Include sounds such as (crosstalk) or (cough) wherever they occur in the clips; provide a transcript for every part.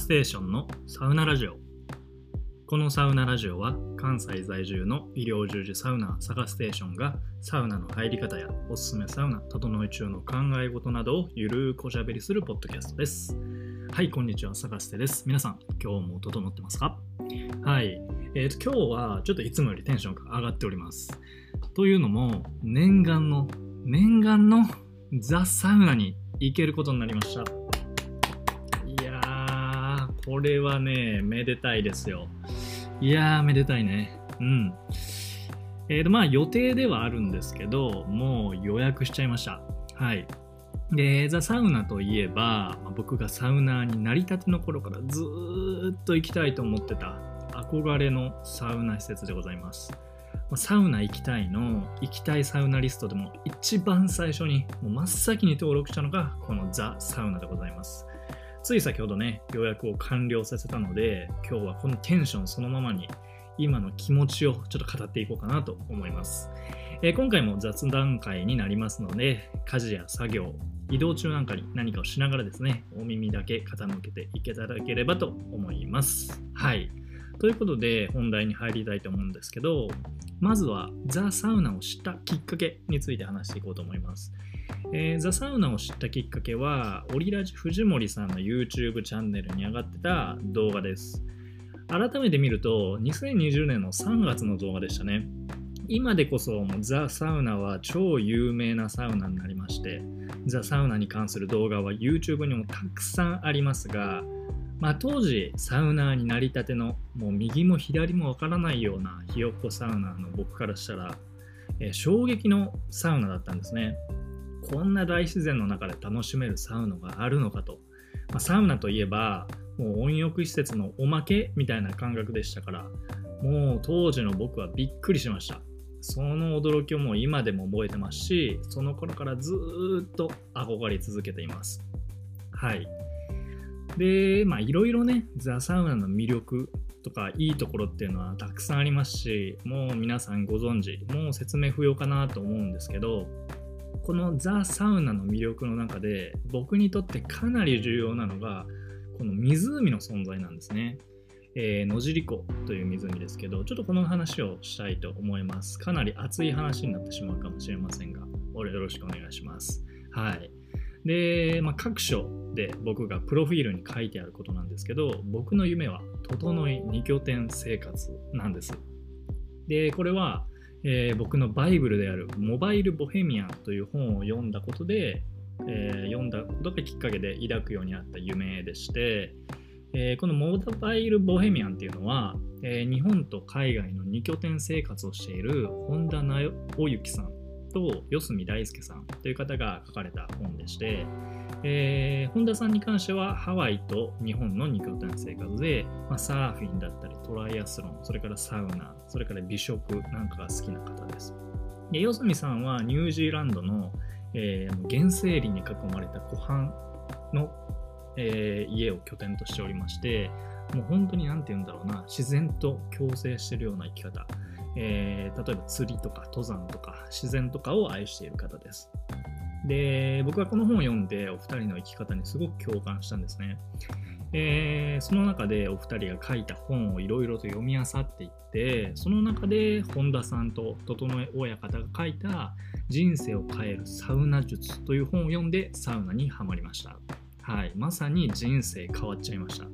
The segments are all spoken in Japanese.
ステーションのサウナラジオ。このサウナラジオは関西在住の医療従事サウナサガステーションがサウナの入り方やおすすめサウナ整い中の考え事などをゆるーくおしゃべりするポッドキャストです。はいこんにちはサガステです。皆さん今日も整ってますか？はい。えー、と今日はちょっといつもよりテンションが上がっております。というのも念願の念願のザ・サウナに行けることになりました。これはねめでたいですよ。いやーめでたいね。うん。えーとまあ予定ではあるんですけどもう予約しちゃいました。はい。でザ・サウナといえば、まあ、僕がサウナーになりたての頃からずっと行きたいと思ってた憧れのサウナ施設でございます。サウナ行きたいの行きたいサウナリストでも一番最初にもう真っ先に登録したのがこのザ・サウナでございます。つい先ほどね予約を完了させたので今日はこのテンションそのままに今の気持ちをちょっと語っていこうかなと思います、えー、今回も雑談会になりますので家事や作業移動中なんかに何かをしながらですねお耳だけ傾けていけただければと思います。はい。ということで本題に入りたいと思うんですけどまずはザ・サウナを知ったきっかけについて話していこうと思います。えー、ザ・サウナを知ったきっかけは、オリラジ藤森さんの YouTube チャンネルに上がってた動画です。改めて見ると、2020年の3月の動画でしたね。今でこそザ・サウナは超有名なサウナになりまして、ザ・サウナに関する動画は YouTube にもたくさんありますが、まあ、当時サウナーになりたてのもう右も左もわからないようなひよっこサウナーの僕からしたら、えー、衝撃のサウナだったんですねこんな大自然の中で楽しめるサウナがあるのかと、まあ、サウナといえばもう温浴施設のおまけみたいな感覚でしたからもう当時の僕はびっくりしました。その驚きをもう今でも覚えてますしその頃からずっと憧れ続けています。はい。で、まあいろいろね、ザ・サウナの魅力とかいいところっていうのはたくさんありますし、もう皆さんご存知、もう説明不要かなと思うんですけど、このザ・サウナの魅力の中で僕にとってかなり重要なのが、この湖の存在なんですね。えー、野尻湖という湖ですけど、ちょっとこの話をしたいと思います。かなり熱い話になってしまうかもしれませんが、俺よろしくお願いします。はい。で、まあ、各所で僕がプロフィールに書いてあることなんですけど、僕の夢は、整い2拠点生活なんです。で、これは、えー、僕のバイブルであるモバイル・ボヘミアンという本を読んだことで、えー、読んだことがきっかけで抱くようになった夢でして、えー、このモバイル・ボヘミアンっていうのは、え日本と海外の2拠点生活をしている本田直之さんと四隅大輔さんという方が書かれた本でして、えー、本田さんに関してはハワイと日本の2拠点生活で、まあ、サーフィンだったりトライアスロン、それからサウナ、それから美食なんかが好きな方です。で四隅さんはニュージーランドの、えー、原生林に囲まれた湖畔の、えー、家を拠点としておりまして、もう本当に何て言うんだろうな、自然と共生しているような生き方。えー、例えば釣りとか登山とか自然とかを愛している方です。で、僕はこの本を読んでお二人の生き方にすごく共感したんですね。えー、その中でお二人が書いた本をいろいろと読み漁っていってその中で本田さんと整え親方が書いた「人生を変えるサウナ術」という本を読んでサウナにはまりました。はい、まさに人生変わっちゃいました。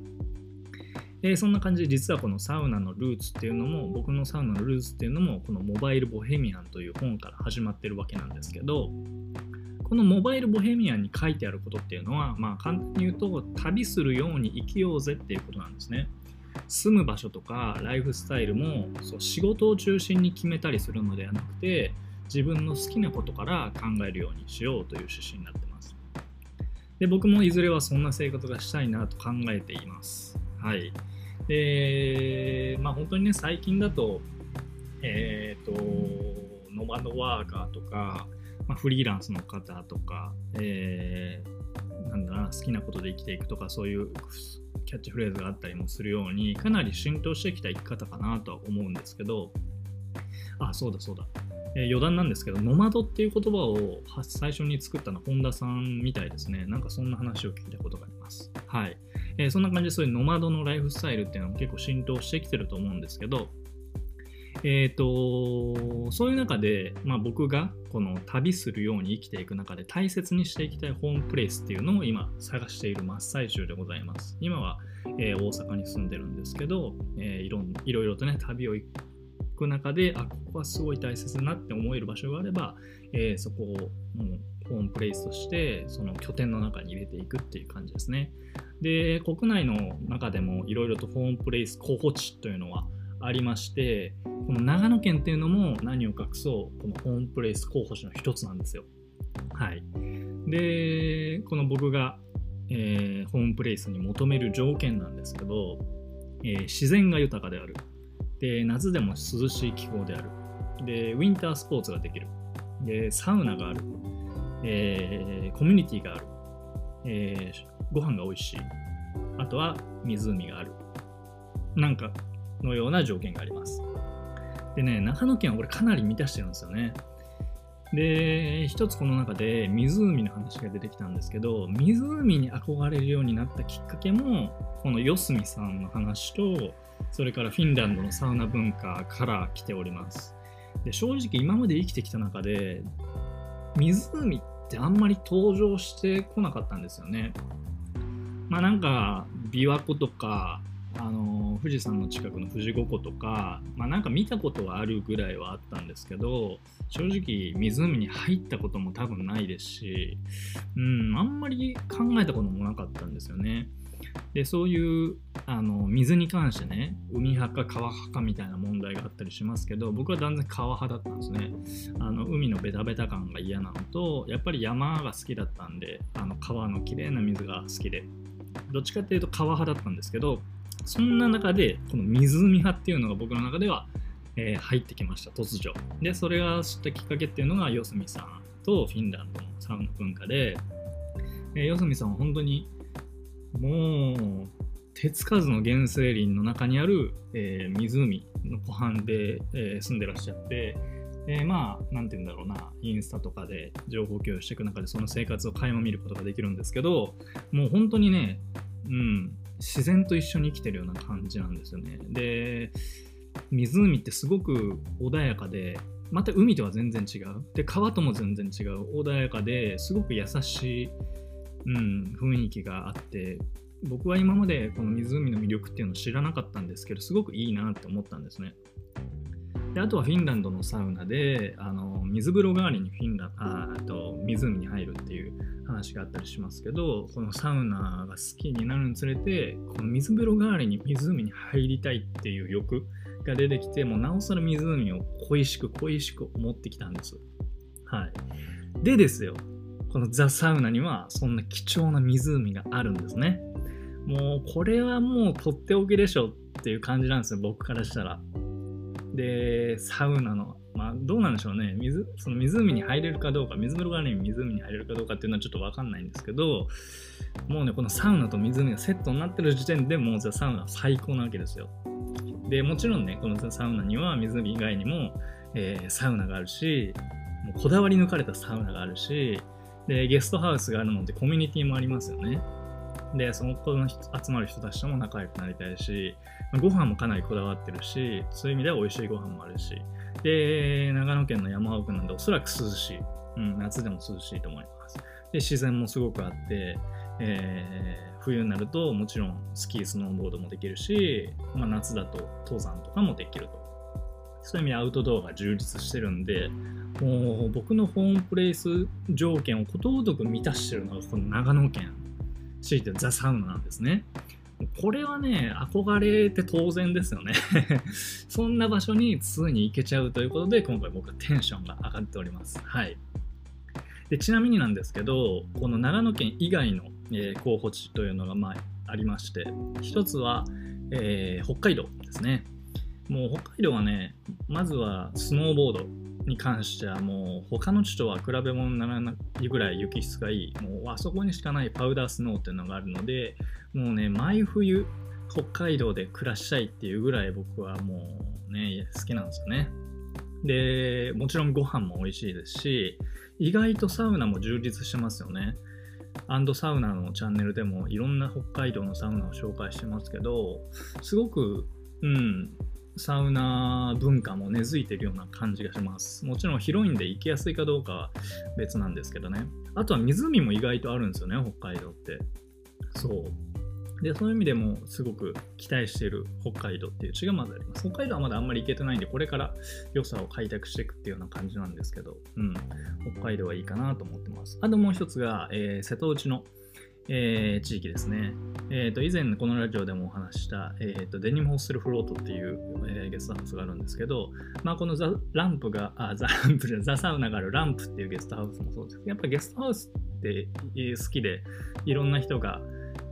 えー、そんな感じで実はこのサウナのルーツっていうのも僕のサウナのルーツっていうのもこのモバイルボヘミアンという本から始まってるわけなんですけどこのモバイルボヘミアンに書いてあることっていうのはまあ簡単に言うと旅するように生きようぜっていうことなんですね。住む場所とかライフスタイルもそう仕事を中心に決めたりするのではなくて自分の好きなことから考えるようにしようという趣旨になってます。で僕もいずれはそんな生活がしたいなと考えています。はい。で、まあ本当にね、最近だと、え、ー、と、ノマドワーカーとか、まあ、フリーランスの方とか、えー、なんだな、好きなことで生きていくとか、そういうキャッチフレーズがあったりもするように、かなり浸透してきた生き方かなとは思うんですけど、あ、そうだそうだ。えー余談なんですけど、ノマドっていう言葉を最初に作ったのは本田さんみたいですね。なんかそんな話を聞いたことがあります。はい。えーそんな感じでそういうノマドのライフスタイルっていうのも結構浸透してきてると思うんですけど、えっ、と、そういう中で、まあ、僕がこの旅するように生きていく中で大切にしていきたいホームプレイスっていうのを今探している真っ最中でございます。今は、えー大阪に住んでるんですけど、えーいろいろいろとね、旅を行く中で、あ、ここはすごい大切だなって思える場所があれば、えーそこをもうホームプレイスとして、その拠点の中に入れていくっていう感じですね。で、国内の中でもいろいろとホームプレイス候補地というのはありまして、この長野県っていうのも何を隠そう、このホームプレイス候補地の一つなんですよ。はい。で、この僕が、えーホームプレイスに求める条件なんですけど、えー自然が豊かである。で、夏でも涼しい気候である。で、ウィンタースポーツができる。で、サウナがある。えーコミュニティがある。えーご飯が美味しい。あとは湖がある。なんかのような条件があります。でね、長野県はこれかなり満たしてるんですよね。で、一つこの中で湖の話が出てきたんですけど、湖に憧れるようになったきっかけも、この四隅さんの話と、それからフィンランドのサウナ文化から来ております。で正直今まで生きてきた中で、湖ってあんまり登場してこなかったんですよね。まあなんか、琵琶湖とか、あの富士山の近くの富士五湖とか、まあなんか見たことはあるぐらいはあったんですけど、正直湖に入ったことも多分ないですし、うん、あんまり考えたこともなかったんですよね。で、そういうあの水に関してね、海派か川派かみたいな問題があったりしますけど、僕は断然川派だったんですね。あの海のベタベタ感が嫌なのと、やっぱり山が好きだったんで、あの川の綺麗な水が好きで、どっちかっていうと川派だったんですけど、そんな中で、この湖派っていうのが僕の中では、えー入ってきました、突如。で、それが知ったきっかけっていうのが、四隅さんとフィンランドのサウナ文化で、えー四隅さんは本当に、もう、手つかずの原生林の中にある、えー湖の湖畔で、えー住んでらっしゃって、でまあ、なんて言うんだろうな、インスタとかで情報共有していく中で、その生活を垣間見ることができるんですけど、もう本当にね、うん、自然と一緒に生きてるような感じなんですよね。で、湖ってすごく穏やかで、また海とは全然違う。で、川とも全然違う。穏やかですごく優しい、うん、雰囲気があって、僕は今までこの湖の魅力っていうのを知らなかったんですけど、すごくいいなって思ったんですね。であとはフィンランドのサウナであの水風呂代わりにフィンラああと湖に入るっていう話があったりしますけどこのサウナが好きになるにつれてこの水風呂代わりに湖に入りたいっていう欲が出てきてもうなおさら湖を恋しく恋しく思ってきたんです。はい、でですよこのザ・サウナにはそんな貴重な湖があるんですね。もうこれはもうとっておきでしょっていう感じなんですよ僕からしたら。で、サウナの、まあ、どうなんでしょうね、水その湖に入れるかどうか、水風呂があるに湖に入れるかどうかっていうのはちょっと分かんないんですけど、もうね、このサウナと湖がセットになってる時点でもうザ・サウナは最高なわけですよ。で、もちろんね、このザ・サウナには湖以外にも、えーサウナがあるし、もうこだわり抜かれたサウナがあるし、で、ゲストハウスがあるのでコミュニティもありますよね。で、そのこの集まる人たちとも仲良くなりたいし、ご飯もかなりこだわってるし、そういう意味では美味しいご飯もあるし、で、長野県の山奥なんでおそらく涼しい。うん、夏でも涼しいと思います。で、自然もすごくあって、えー冬になるともちろんスキー、スノーボードもできるし、まあ、夏だと登山とかもできると。そういう意味でアウトドアが充実してるんで、もう僕のホームプレイス条件をことごとく満たしてるのがこの長野県、強いてザ・サウナなんですね。これはね、憧れて当然ですよね。(laughs) そんな場所に通に行けちゃうということで、今回僕はテンションが上がっております。はい。でちなみになんですけど、この長野県以外の、えー候補地というのが、まあ、ありまして、一つは、えー北海道ですね。もう北海道はね、まずはスノーボードに関してはもう他の地とは比べ物にならないぐらい雪質がいい、もうあそこにしかないパウダースノーっていうのがあるので、もうね、毎冬北海道で暮らしたいっていうぐらい僕はもうね、好きなんですよね。で、もちろんご飯も美味しいですし、意外とサウナも充実してますよね。アンドサウナのチャンネルでもいろんな北海道のサウナを紹介してますけど、すごく、うん、サウナ文化も根付いてるような感じがします。もちろん広いんで行きやすいかどうかは別なんですけどね。あとは湖も意外とあるんですよね、北海道って。そう。で、そういう意味でもすごく期待している北海道っていう地がまずあります。北海道はまだあんまり行けてないんで、これから良さを開拓していくっていうような感じなんですけど、うん、北海道はいいかなと思ってます。あともう一つが、えー、瀬戸内の、えー、地域ですね。えーと、以前このラジオでもお話した、えーと、デニムホッスルフロートっていう、えー、ゲストハウスがあるんですけど、まあ、このザランプが、あ、ザランプじゃザサウナがあるランプっていうゲストハウスもそうですけど、やっぱゲストハウスって好きで、いろんな人が、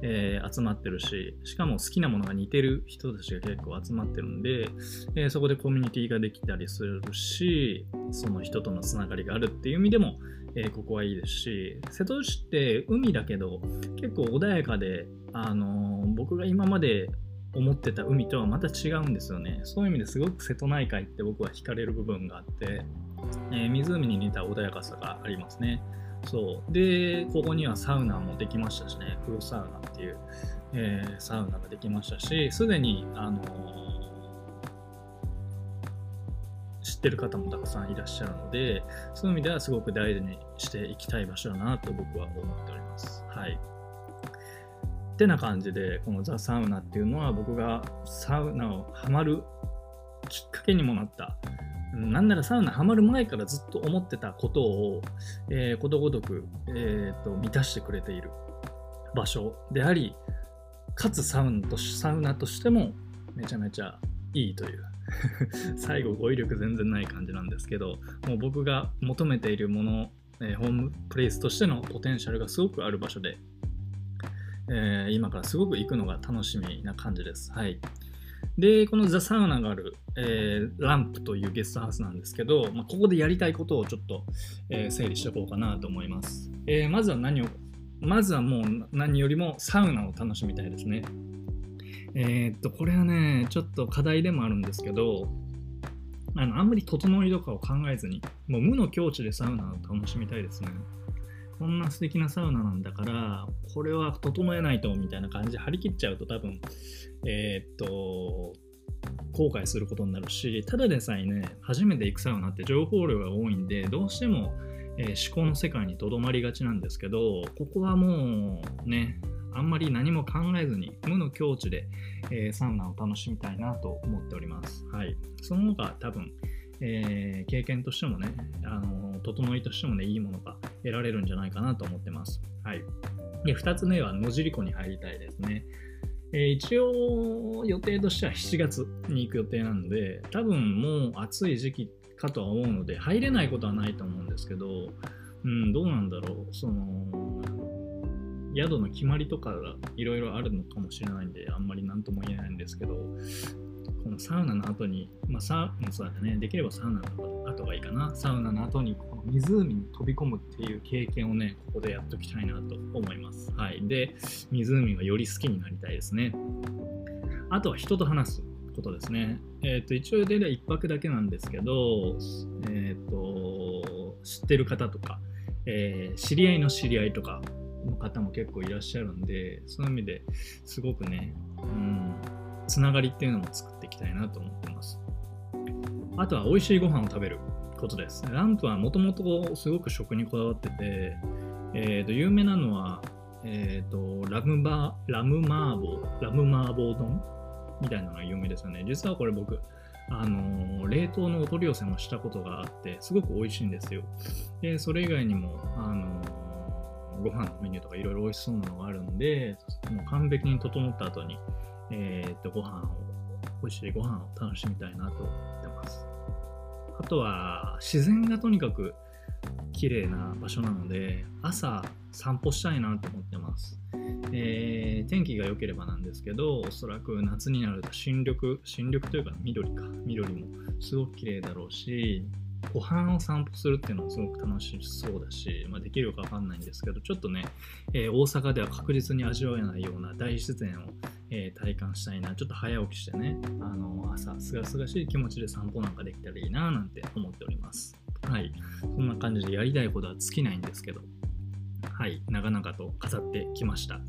えー、集まってるし、しかも好きなものが似てる人たちが結構集まってるんで、えー、そこでコミュニティができたりするし、その人とのつながりがあるっていう意味でも、えー、ここはいいですし、瀬戸内って海だけど、結構穏やかで、あの僕が今まで思ってた海とはまた違うんですよね。そういう意味ですごく瀬戸内海って僕は惹かれる部分があって、え湖に似た穏やかさがありますね。そう。で、ここにはサウナもできましたしね、プロサウナっていう、えー、サウナができましたし、すでに、あのってる方もたくさんいらっしゃるので、そういう意味ではすごく大事にしていきたい場所だなと僕は思っております。はい。ってな感じで、このザ・サウナっていうのは僕がサウナをハマるきっかけにもなったなんならサウナハマる前からずっと思ってたことを、えー、ことごとく、えーと、満たしてくれている場所であり、かつサウナとサウナとしてもめちゃめちゃいいという (laughs) 最後語彙力全然ない感じなんですけどもう僕が求めているもの、えー、ホームプレイスとしてのポテンシャルがすごくある場所で、えー、今からすごく行くのが楽しみな感じです。はい。で、このザ・サウナがある、えー、ランプというゲストハウスなんですけど、まあ、ここでやりたいことをちょっと、え、整理しておこうかなと思います。え、まずは何を、まずはもう何よりもサウナを楽しみたいですね。えー、っと、これはね、ちょっと課題でもあるんですけど、あのあんまり整いとかを考えずに、もう無の境地でサウナを楽しみたいですね。こんな素敵なサウナなんだから、これは整えないとみたいな感じで張り切っちゃうと多分、えー、っと、後悔することになるし、ただでさえね、初めて行くサウナって情報量が多いんで、どうしても、えー、思考の世界にとどまりがちなんですけど、ここはもうね、あんまり何も考えずに無の境地で、えー、サウナを楽しみたいなと思っております。はい。その他多分、えー、経験としてもね、あの整いとしてもね、いいものが得られるんじゃないかなと思ってます。はい。で、2つ目は野尻湖に入りたいですね。え、一応予定としては7月に行く予定なので、多分もう暑い時期かとは思うので、入れないことはないと思うんですけど、うん、どうなんだろう。その、宿の決まりとかがいろいろあるのかもしれないんで、あんまり何とも言えないんですけど、このサウナの後に、まあ、サそうだね、できればサウナの後がいいかな。サウナの後にこの湖に飛び込むっていう経験をね、ここでやっときたいなと思います。はい。で、湖がより好きになりたいですね。あとは人と話すことですね。えっ、ー、と、一応で1泊だけなんですけど、えっ、ー、と、知ってる方とか、えー、知り合いの知り合いとかの方も結構いらっしゃるんで、そういう意味ですごくね、うん、つながりっていうのも作っていきたいなと思ってます。あとは美味しいご飯を食べることです。ランプはもともとすごく食にこだわってて、えー、と有名なのは、えーと、ラムバラムマーボー、ラムマーボー丼みたいなのが有名ですよね。実はこれ僕、あの、冷凍のお取り寄せもしたことがあって、すごく美味しいんですよ。で、それ以外にも、あの、ご飯のメニューとかいろいろ美味しそうなのがあるんで、もう完璧に整った後に、えー、っと、ご飯を、美味しいご飯を楽しみたいなと思ってます。あとは、自然がとにかく綺麗な場所なので、朝散歩したいなと思ってます。えー、天気が良ければなんですけど、おそらく夏になると新緑、新緑というか緑か、緑もすごく綺麗だろうし、湖畔を散歩するっていうのはすごく楽しそうだし、まあ、できるかわかんないんですけど、ちょっとね、えー、大阪では確実に味わえないような大自然を、えー、体感したいな。ちょっと早起きしてね、あの朝、すがすがしい気持ちで散歩なんかできたらいいななんて思っております。はい。そんな感じでやりたいことは尽きないんですけど、はい、長々と語ってきました。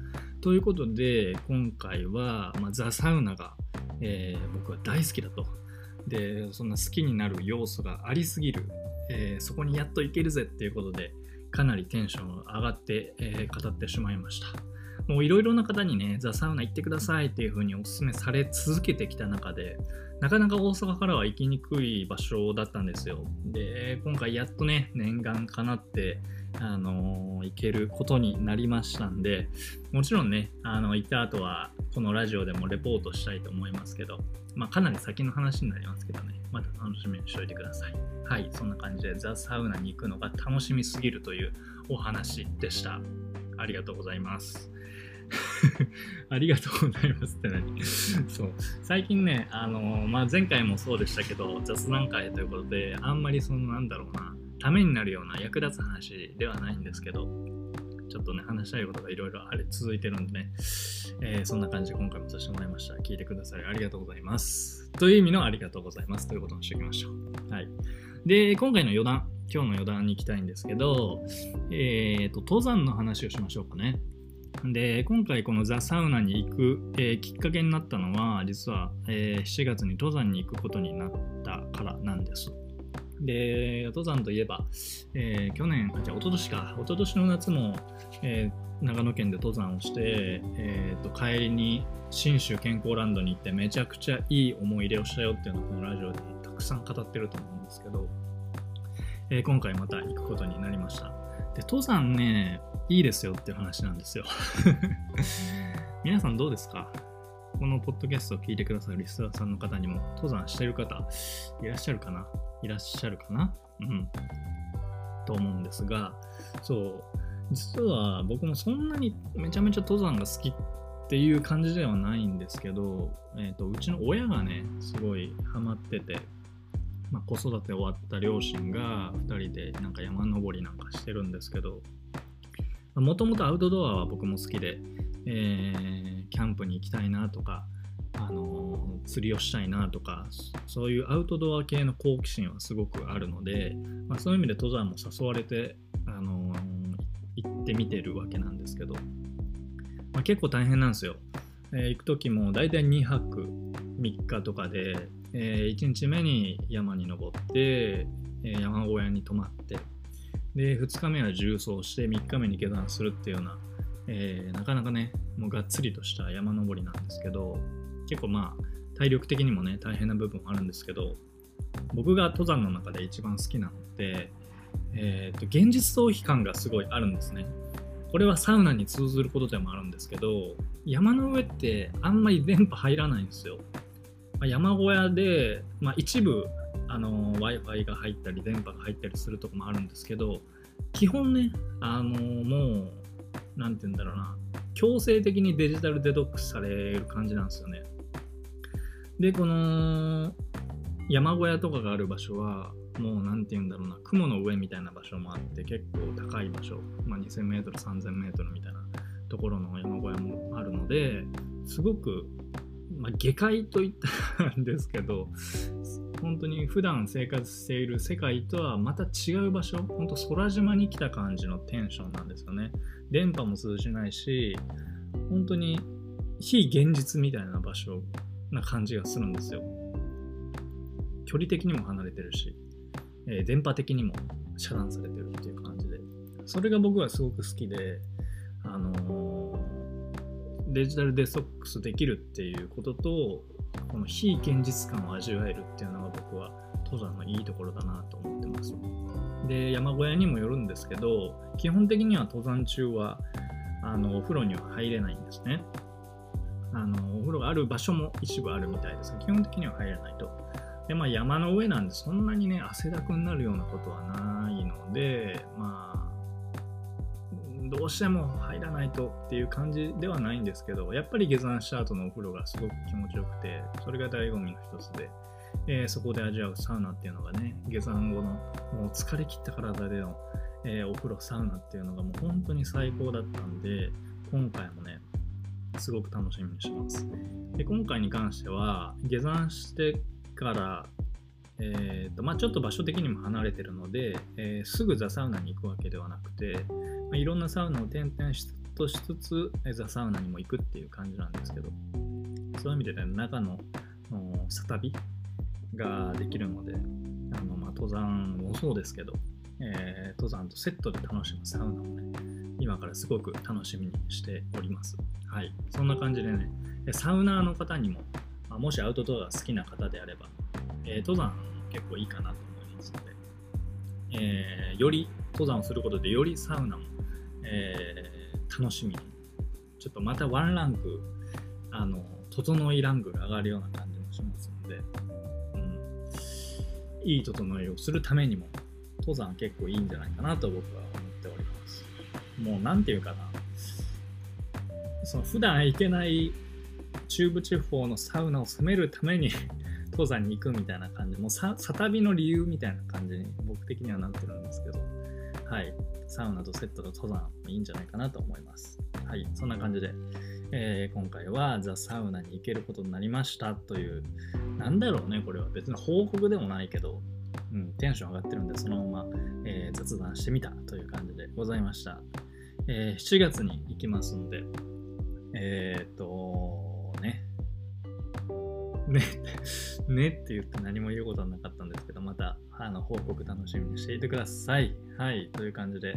ということで、今回は、まあ、ザ・サウナが、えー、僕は大好きだと。で、そんな好きになる要素がありすぎる、えー、そこにやっといけるぜっていうことで、かなりテンション上がって、えー、語ってしまいました。もういろいろな方にね、ザ・サウナ行ってくださいっていう風にお勧めされ続けてきた中で、なかなか大阪からは行きにくい場所だったんですよ。で、今回やっとね、念願かなって、あの、行けることになりましたんで、もちろんね、あの、行った後は、このラジオでもレポートしたいと思いますけど、まあ、かなり先の話になりますけどね、また楽しみにしておいてください。はい、そんな感じでザ・サウナに行くのが楽しみすぎるというお話でした。ありがとうございます。(laughs) ありがとうございますって何？(laughs) そう。最近ね、あの、まあ、前回もそうでしたけど、雑談会ということで、あんまりその、なんだろうな、ためになるような役立つ話ではないんですけど、ちょっとね、話したいことがいろいろあれ続いてるんでね、えー、そんな感じで今回もさせてもらいました。聞いてくださりありがとうございます。という意味のありがとうございますということにしておきましょう。はい。で、今回の余談、今日の余談に行きたいんですけど、えっ、ー、と、登山の話をしましょうかね。で、今回このザ・サウナに行く、えー、きっかけになったのは、実は、えー、7月に登山に行くことになったからなんです。で、登山といえば、えー、去年、あ、じゃあ、一昨年か、一昨年の夏も、えー、長野県で登山をして、えーと、帰りに信州健康ランドに行ってめちゃくちゃいい思い出をしたよっていうのをこのラジオでたくさん語ってると思うんですけど、えー、今回また行くことになりました。で、登山ね、いいですよっていう話なんですよ。(laughs) 皆さんどうですか？このポッドキャストを聞いてくださるリスナーさんの方にも登山してる方いらっしゃるかな？いらっしゃるかな？うん。と思うんですが、そう、実は僕もそんなにめちゃめちゃ登山が好きっていう感じではないんですけど、えーと、うちの親がね、すごいハマってて、まあ、子育て終わった両親が2人でなんか山登りなんかしてるんですけど、もともとアウトドアは僕も好きで、えー、キャンプに行きたいなとか、あの釣りをしたいなとかそういうアウトドア系の好奇心はすごくあるので、まあ、そういう意味で登山も誘われて、あの行ってみてるわけなんですけど、まあ、結構大変なんですよ、えー、行く時も大体2泊3日とかで、え、1日目に山に登って、え、山小屋に泊まってで2日目は重走して3日目に下山するっていうようなえー、なかなかね、もうがっつりとした山登りなんですけど、結構まあ、体力的にもね、大変な部分もあるんですけど、僕が登山の中で一番好きなのって、えーと、現実逃避感がすごいあるんですね。これはサウナに通ずることでもあるんですけど、山の上ってあんまり電波入らないんですよ。まあ、山小屋で、まあ、一部あの Wi-Fi が入ったり電波が入ったりするとこもあるんですけど、基本ね、あのもうなんて言うんだろうな、強制的にデジタルデトックスされる感じなんですよね。で、この山小屋とかがある場所は、もうなんて言うんだろうな、雲の上みたいな場所もあって、結構高い場所、まあ、2000メートル、3000メートルみたいなところの山小屋もあるので、すごく、まあ、下界と言ったんですけど、本当に普段生活している世界とはまた違う場所、本当空島に来た感じのテンションなんですよね。電波も通じないし、本当に非現実みたいな場所な感じがするんですよ。距離的にも離れてるし、えー、電波的にも遮断されてるっていう感じで、それが僕はすごく好きで、あのー、デジタルデトックスできるっていうことと、この非現実感を味わえるっていうのが僕は登山のいいところだなと思ってます。で、山小屋にもよるんですけど、基本的には登山中はあのお風呂には入れないんですね。あのお風呂がある場所も一部あるみたいです基本的には入れないと。で、まあ山の上なんでそんなにね、汗だくになるようなことはないので、まあ、どうしても入らないとっていう感じではないんですけど、やっぱり下山した後のお風呂がすごく気持ちよくて、それが醍醐味の一つで、えー、そこで味わうサウナっていうのがね、下山後のもう疲れ切った体での、えー、お風呂、サウナっていうのがもう本当に最高だったんで、今回もね、すごく楽しみにします。で今回に関しては下山してからえーとまあ、ちょっと場所的にも離れてるので、えー、すぐザ・サウナに行くわけではなくて、まあ、いろんなサウナを転々としつつ、え、ザ・サウナにも行くっていう感じなんですけどそういう意味でね中のサ旅ができるのであの、まあ、登山もそうですけど、えー、登山とセットで楽しむサウナをね今からすごく楽しみにしております。はい。そんな感じでねサウナーの方にも、まあ、もしアウトドアが好きな方であればえー、登山結構いいかなと思いますので、えー、より登山をすることでよりサウナも、えー、楽しみ。にちょっとまたワンランクあの整いランクが上がるような感じもしますので、うん、いい整いをするためにも登山結構いいんじゃないかなと僕は思っております。もう何て言うかな。その普段行けない中部地方のサウナを攻めるために (laughs) 登山に行くみたいな感じ、もうさ、サ旅の理由みたいな感じに僕的にはなってるんですけど、はい、サウナとセットの登山いいんじゃないかなと思います。はい、そんな感じで、えー、今回はザ・サウナに行けることになりましたという、なんだろうね、これは別に報告でもないけど、うん、テンション上がってるんで、そのまま、えー、雑談してみたという感じでございました。えー、7月に行きますんで、えっ、と、ね、ねって言って何も言うことはなかったんですけど、また、あの、報告楽しみにしていてください。はい、という感じで、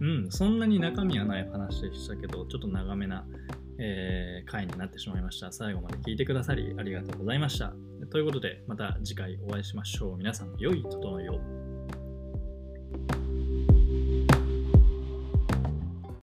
うん、そんなに中身はない話でしたけど、ちょっと長めな、えー、回になってしまいました。最後まで聞いてくださりありがとうございました。ということで、また次回お会いしましょう。皆さん、良い整いを。